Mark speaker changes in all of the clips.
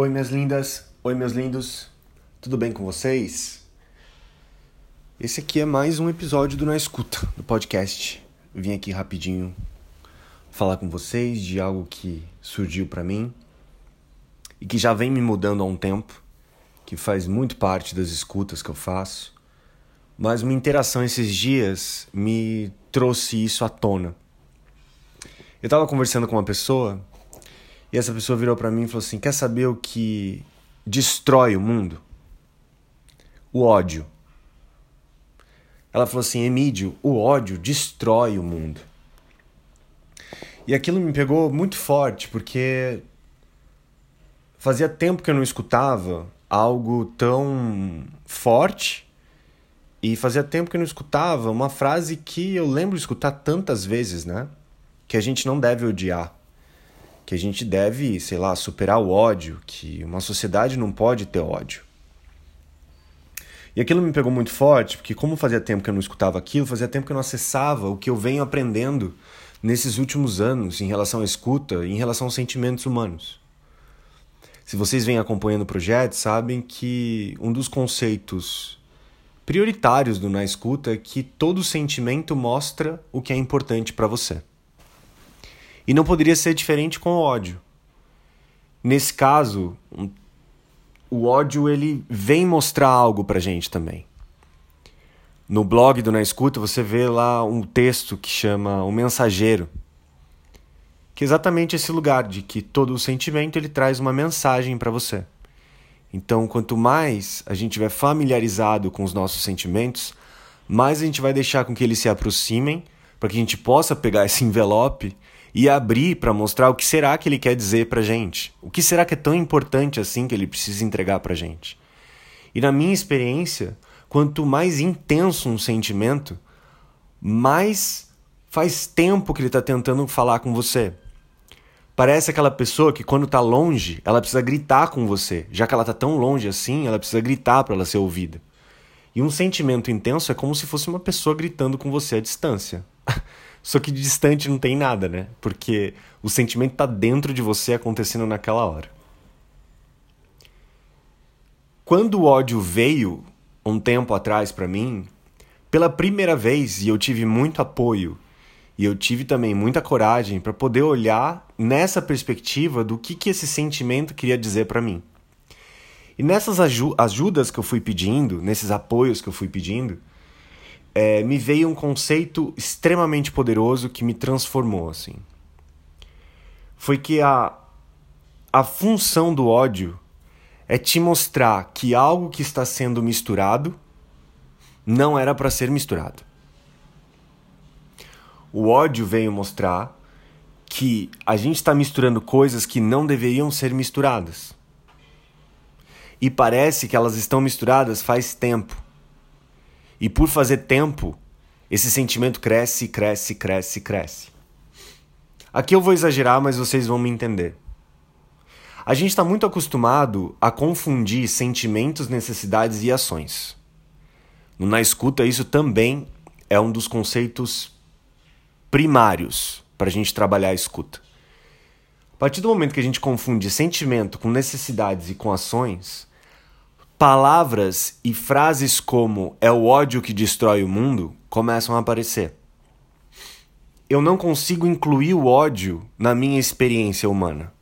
Speaker 1: Oi, minhas lindas. Oi, meus lindos. Tudo bem com vocês? Esse aqui é mais um episódio do Na Escuta, do podcast. vim aqui rapidinho falar com vocês de algo que surgiu para mim e que já vem me mudando há um tempo, que faz muito parte das escutas que eu faço. Mas uma interação esses dias me trouxe isso à tona. Eu tava conversando com uma pessoa e essa pessoa virou para mim e falou assim: Quer saber o que destrói o mundo? O ódio. Ela falou assim: Emídio, o ódio destrói o mundo. E aquilo me pegou muito forte, porque fazia tempo que eu não escutava algo tão forte e fazia tempo que eu não escutava uma frase que eu lembro de escutar tantas vezes, né? Que a gente não deve odiar que a gente deve, sei lá, superar o ódio, que uma sociedade não pode ter ódio. E aquilo me pegou muito forte, porque como fazia tempo que eu não escutava aquilo, fazia tempo que eu não acessava o que eu venho aprendendo nesses últimos anos em relação à escuta em relação aos sentimentos humanos. Se vocês vêm acompanhando o projeto, sabem que um dos conceitos prioritários do Na Escuta é que todo sentimento mostra o que é importante para você. E não poderia ser diferente com o ódio. Nesse caso, o ódio ele vem mostrar algo pra gente também. No blog do Na Escuta você vê lá um texto que chama O Mensageiro. Que é exatamente esse lugar de que todo o sentimento ele traz uma mensagem para você. Então, quanto mais a gente estiver familiarizado com os nossos sentimentos, mais a gente vai deixar com que eles se aproximem, para que a gente possa pegar esse envelope e abrir para mostrar o que será que ele quer dizer para gente. O que será que é tão importante assim que ele precisa entregar para gente. E na minha experiência, quanto mais intenso um sentimento, mais faz tempo que ele está tentando falar com você. Parece aquela pessoa que quando está longe, ela precisa gritar com você. Já que ela está tão longe assim, ela precisa gritar para ela ser ouvida. E um sentimento intenso é como se fosse uma pessoa gritando com você à distância. Só que distante não tem nada, né? Porque o sentimento está dentro de você acontecendo naquela hora. Quando o ódio veio um tempo atrás para mim, pela primeira vez, e eu tive muito apoio, e eu tive também muita coragem para poder olhar nessa perspectiva do que, que esse sentimento queria dizer para mim. E nessas ajudas que eu fui pedindo, nesses apoios que eu fui pedindo, é, me veio um conceito extremamente poderoso que me transformou assim. Foi que a, a função do ódio é te mostrar que algo que está sendo misturado não era para ser misturado. O ódio veio mostrar que a gente está misturando coisas que não deveriam ser misturadas. E parece que elas estão misturadas faz tempo. E por fazer tempo, esse sentimento cresce, cresce, cresce, cresce. Aqui eu vou exagerar, mas vocês vão me entender. A gente está muito acostumado a confundir sentimentos, necessidades e ações. Na escuta, isso também é um dos conceitos primários para a gente trabalhar a escuta. A partir do momento que a gente confunde sentimento com necessidades e com ações, palavras e frases como é o ódio que destrói o mundo começam a aparecer. Eu não consigo incluir o ódio na minha experiência humana.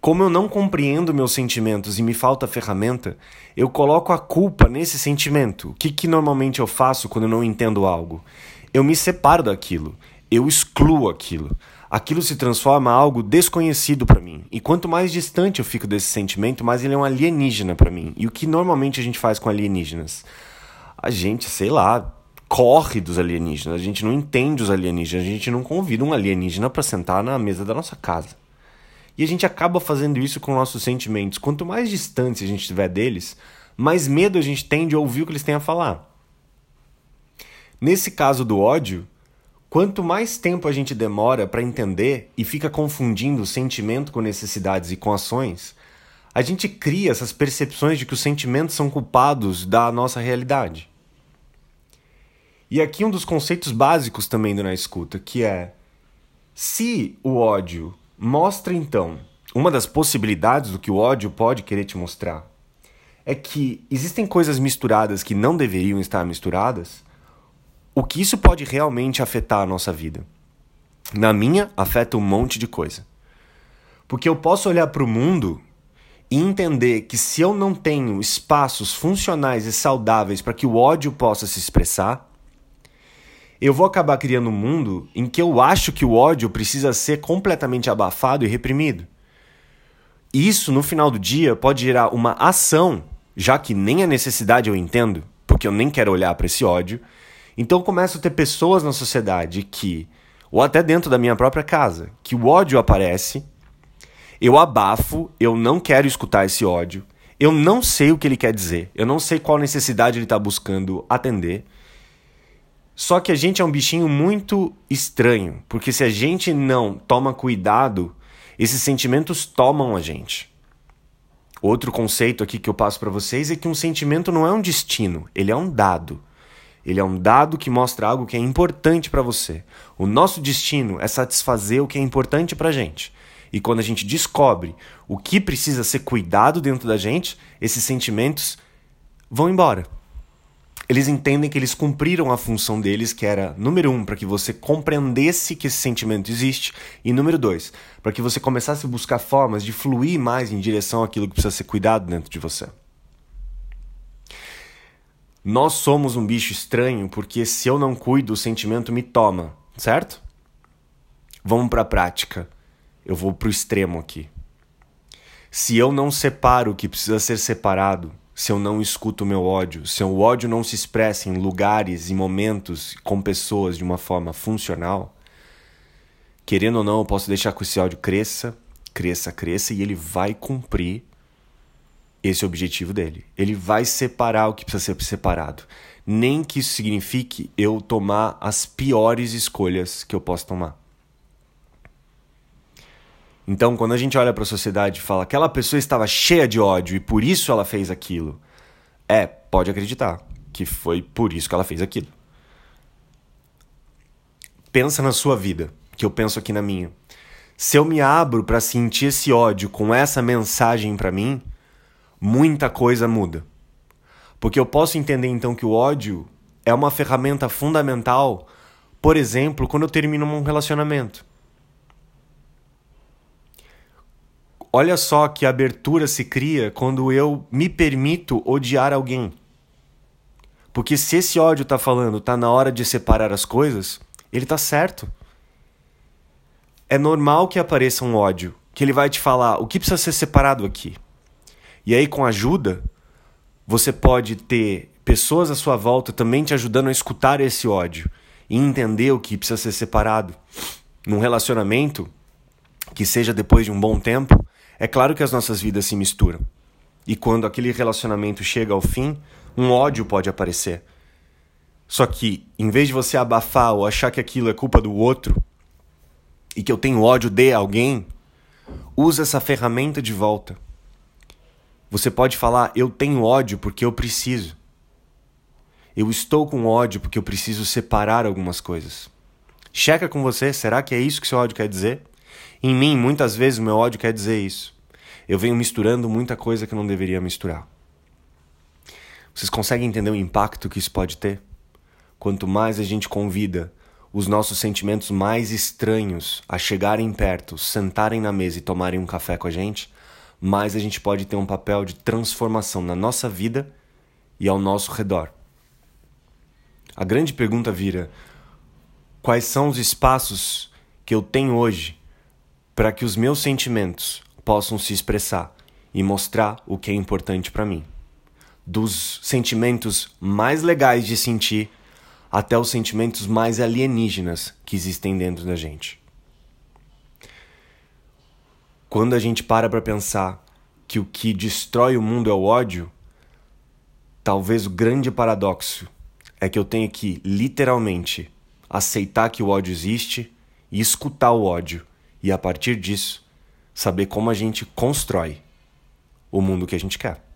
Speaker 1: Como eu não compreendo meus sentimentos e me falta ferramenta, eu coloco a culpa nesse sentimento. O que, que normalmente eu faço quando eu não entendo algo? Eu me separo daquilo, eu excluo aquilo aquilo se transforma em algo desconhecido para mim. E quanto mais distante eu fico desse sentimento, mais ele é um alienígena para mim. E o que normalmente a gente faz com alienígenas? A gente, sei lá, corre dos alienígenas. A gente não entende os alienígenas. A gente não convida um alienígena para sentar na mesa da nossa casa. E a gente acaba fazendo isso com nossos sentimentos. Quanto mais distante a gente estiver deles, mais medo a gente tem de ouvir o que eles têm a falar. Nesse caso do ódio, Quanto mais tempo a gente demora para entender e fica confundindo sentimento com necessidades e com ações, a gente cria essas percepções de que os sentimentos são culpados da nossa realidade. E aqui um dos conceitos básicos também do Na Escuta, que é se o ódio mostra então uma das possibilidades do que o ódio pode querer te mostrar é que existem coisas misturadas que não deveriam estar misturadas, o que isso pode realmente afetar a nossa vida. Na minha, afeta um monte de coisa. Porque eu posso olhar para o mundo e entender que se eu não tenho espaços funcionais e saudáveis para que o ódio possa se expressar, eu vou acabar criando um mundo em que eu acho que o ódio precisa ser completamente abafado e reprimido. Isso, no final do dia, pode gerar uma ação, já que nem a necessidade eu entendo, porque eu nem quero olhar para esse ódio. Então começo a ter pessoas na sociedade que, ou até dentro da minha própria casa, que o ódio aparece, eu abafo, eu não quero escutar esse ódio, eu não sei o que ele quer dizer, eu não sei qual necessidade ele está buscando atender. Só que a gente é um bichinho muito estranho, porque se a gente não toma cuidado, esses sentimentos tomam a gente. Outro conceito aqui que eu passo para vocês é que um sentimento não é um destino, ele é um dado. Ele é um dado que mostra algo que é importante para você. O nosso destino é satisfazer o que é importante para gente. E quando a gente descobre o que precisa ser cuidado dentro da gente, esses sentimentos vão embora eles entendem que eles cumpriram a função deles, que era, número um, para que você compreendesse que esse sentimento existe, e número dois, para que você começasse a buscar formas de fluir mais em direção àquilo que precisa ser cuidado dentro de você. Nós somos um bicho estranho porque se eu não cuido, o sentimento me toma, certo? Vamos para a prática. Eu vou para o extremo aqui. Se eu não separo o que precisa ser separado, se eu não escuto o meu ódio, se o ódio não se expressa em lugares e momentos com pessoas de uma forma funcional, querendo ou não, eu posso deixar que esse ódio cresça, cresça, cresça e ele vai cumprir esse objetivo dele. Ele vai separar o que precisa ser separado. Nem que isso signifique eu tomar as piores escolhas que eu posso tomar. Então, quando a gente olha para a sociedade e fala aquela pessoa estava cheia de ódio e por isso ela fez aquilo, é, pode acreditar que foi por isso que ela fez aquilo. Pensa na sua vida, que eu penso aqui na minha. Se eu me abro para sentir esse ódio com essa mensagem para mim, muita coisa muda. Porque eu posso entender então que o ódio é uma ferramenta fundamental, por exemplo, quando eu termino um relacionamento. olha só que abertura se cria quando eu me permito odiar alguém. Porque se esse ódio tá falando, tá na hora de separar as coisas, ele tá certo. É normal que apareça um ódio, que ele vai te falar o que precisa ser separado aqui. E aí, com ajuda, você pode ter pessoas à sua volta também te ajudando a escutar esse ódio e entender o que precisa ser separado. Num relacionamento, que seja depois de um bom tempo, é claro que as nossas vidas se misturam. E quando aquele relacionamento chega ao fim, um ódio pode aparecer. Só que, em vez de você abafar ou achar que aquilo é culpa do outro, e que eu tenho ódio de alguém, usa essa ferramenta de volta. Você pode falar: Eu tenho ódio porque eu preciso. Eu estou com ódio porque eu preciso separar algumas coisas. Checa com você: será que é isso que seu ódio quer dizer? Em mim, muitas vezes, o meu ódio quer dizer isso. Eu venho misturando muita coisa que eu não deveria misturar. Vocês conseguem entender o impacto que isso pode ter? Quanto mais a gente convida os nossos sentimentos mais estranhos a chegarem perto, sentarem na mesa e tomarem um café com a gente, mais a gente pode ter um papel de transformação na nossa vida e ao nosso redor. A grande pergunta vira: quais são os espaços que eu tenho hoje para que os meus sentimentos possam se expressar e mostrar o que é importante para mim. Dos sentimentos mais legais de sentir até os sentimentos mais alienígenas que existem dentro da gente. Quando a gente para para pensar que o que destrói o mundo é o ódio, talvez o grande paradoxo é que eu tenho que literalmente aceitar que o ódio existe e escutar o ódio e a partir disso saber como a gente constrói o mundo que a gente quer.